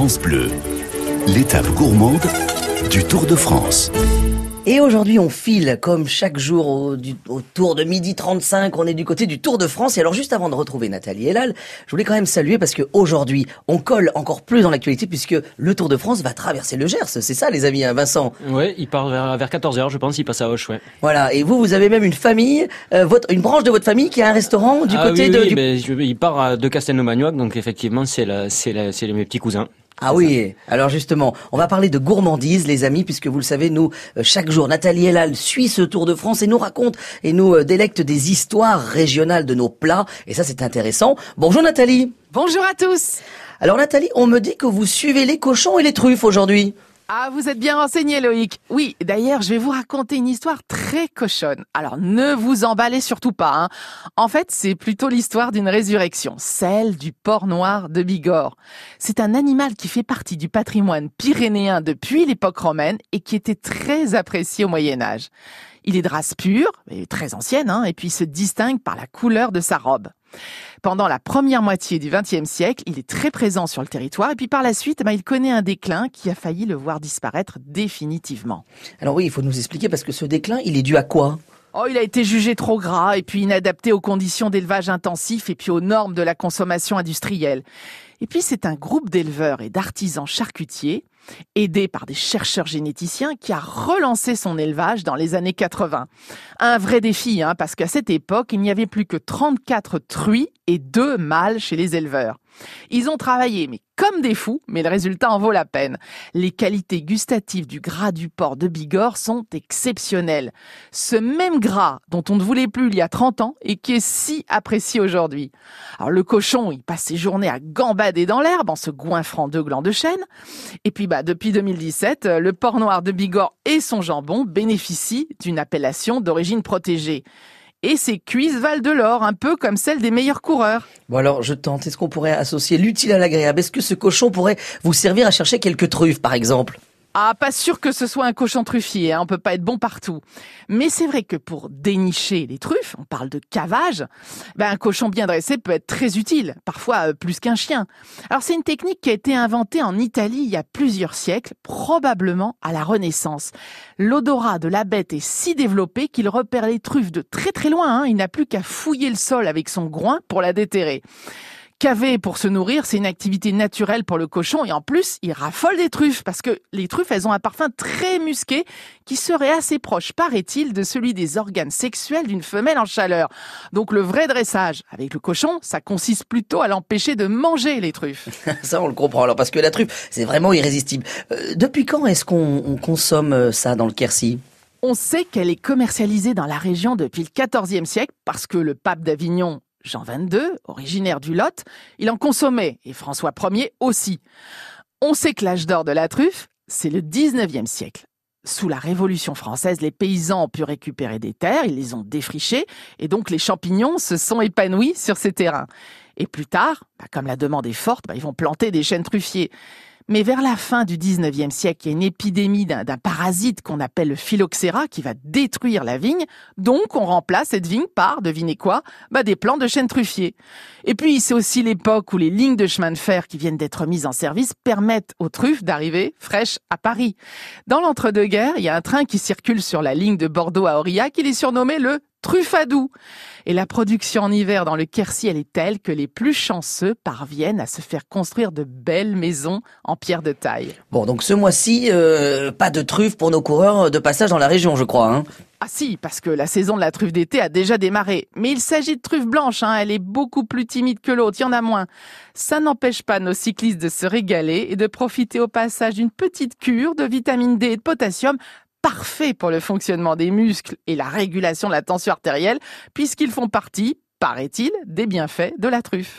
France Bleu, l'étape gourmande du Tour de France. Et aujourd'hui, on file comme chaque jour au, du, au, tour de midi 35. On est du côté du Tour de France. Et alors, juste avant de retrouver Nathalie Elal, je voulais quand même saluer parce que aujourd'hui, on colle encore plus dans l'actualité puisque le Tour de France va traverser le Gers. C'est ça, les amis, hein, Vincent? Oui, il part vers, vers 14h, je pense. Il passe à Auch, ouais. Voilà. Et vous, vous avez même une famille, euh, votre, une branche de votre famille qui a un restaurant du ah, côté oui, de. Oui, du... mais je, il part de Castelnau-Magnoac, donc effectivement, c'est mes petits cousins. Ah oui, alors justement, on va parler de gourmandise, les amis, puisque vous le savez, nous, euh, chaque jour, Nathalie Elal suit ce Tour de France et nous raconte et nous euh, délecte des histoires régionales de nos plats. Et ça, c'est intéressant. Bonjour Nathalie. Bonjour à tous. Alors Nathalie, on me dit que vous suivez les cochons et les truffes aujourd'hui. Ah, vous êtes bien renseigné, Loïc. Oui, d'ailleurs, je vais vous raconter une histoire très cochonne. Alors, ne vous emballez surtout pas. Hein. En fait, c'est plutôt l'histoire d'une résurrection, celle du porc noir de Bigorre. C'est un animal qui fait partie du patrimoine pyrénéen depuis l'époque romaine et qui était très apprécié au Moyen Âge. Il est de race pure, très ancienne, hein, et puis se distingue par la couleur de sa robe. Pendant la première moitié du XXe siècle, il est très présent sur le territoire et puis par la suite, bah, il connaît un déclin qui a failli le voir disparaître définitivement. Alors oui, il faut nous expliquer parce que ce déclin, il est dû à quoi? Oh, il a été jugé trop gras et puis inadapté aux conditions d'élevage intensif et puis aux normes de la consommation industrielle. Et puis c'est un groupe d'éleveurs et d'artisans charcutiers, aidé par des chercheurs généticiens, qui a relancé son élevage dans les années 80. Un vrai défi, hein, parce qu'à cette époque, il n'y avait plus que 34 truies et deux mâles chez les éleveurs. Ils ont travaillé, mais comme des fous, mais le résultat en vaut la peine. Les qualités gustatives du gras du porc de Bigorre sont exceptionnelles. Ce même gras dont on ne voulait plus il y a 30 ans et qui est si apprécié aujourd'hui. Alors le cochon, il passe ses journées à gambader dans l'herbe en se goinfrant deux glands de chêne. Et puis bah depuis 2017, le porc noir de Bigorre et son jambon bénéficient d'une appellation d'origine protégée et ses cuisses valent de l'or, un peu comme celles des meilleurs coureurs. Bon alors, je tente. Est-ce qu'on pourrait associer l'utile à l'agréable? Est-ce que ce cochon pourrait vous servir à chercher quelques truffes, par exemple? Ah, pas sûr que ce soit un cochon truffier, hein, on peut pas être bon partout. Mais c'est vrai que pour dénicher les truffes, on parle de cavage, ben un cochon bien dressé peut être très utile, parfois euh, plus qu'un chien. Alors c'est une technique qui a été inventée en Italie il y a plusieurs siècles, probablement à la Renaissance. L'odorat de la bête est si développé qu'il repère les truffes de très très loin, hein. il n'a plus qu'à fouiller le sol avec son groin pour la déterrer. Caver pour se nourrir, c'est une activité naturelle pour le cochon et en plus, il raffole des truffes parce que les truffes, elles ont un parfum très musqué qui serait assez proche, paraît-il, de celui des organes sexuels d'une femelle en chaleur. Donc le vrai dressage avec le cochon, ça consiste plutôt à l'empêcher de manger les truffes. ça, on le comprend alors parce que la truffe, c'est vraiment irrésistible. Euh, depuis quand est-ce qu'on consomme euh, ça dans le Quercy? On sait qu'elle est commercialisée dans la région depuis le XIVe siècle parce que le pape d'Avignon Jean XXII, originaire du Lot, il en consommait, et François Ier aussi. On sait que l'âge d'or de la truffe, c'est le 19e siècle. Sous la Révolution française, les paysans ont pu récupérer des terres, ils les ont défrichées, et donc les champignons se sont épanouis sur ces terrains. Et plus tard, bah, comme la demande est forte, bah, ils vont planter des chênes truffiers. Mais vers la fin du 19e siècle, il y a une épidémie d'un parasite qu'on appelle le phylloxéra qui va détruire la vigne. Donc, on remplace cette vigne par, devinez quoi, bah, des plants de chêne truffier. Et puis, c'est aussi l'époque où les lignes de chemin de fer qui viennent d'être mises en service permettent aux truffes d'arriver fraîches à Paris. Dans l'entre-deux-guerres, il y a un train qui circule sur la ligne de Bordeaux à Aurillac. Il est surnommé le Truffadou. Et la production en hiver dans le Quercy, elle est telle que les plus chanceux parviennent à se faire construire de belles maisons en pierre de taille. Bon, donc ce mois-ci, euh, pas de truffes pour nos coureurs de passage dans la région, je crois. Hein ah si, parce que la saison de la truffe d'été a déjà démarré. Mais il s'agit de truffe blanche, hein. elle est beaucoup plus timide que l'autre, il y en a moins. Ça n'empêche pas nos cyclistes de se régaler et de profiter au passage d'une petite cure de vitamine D et de potassium parfait pour le fonctionnement des muscles et la régulation de la tension artérielle, puisqu'ils font partie, paraît-il, des bienfaits de la truffe.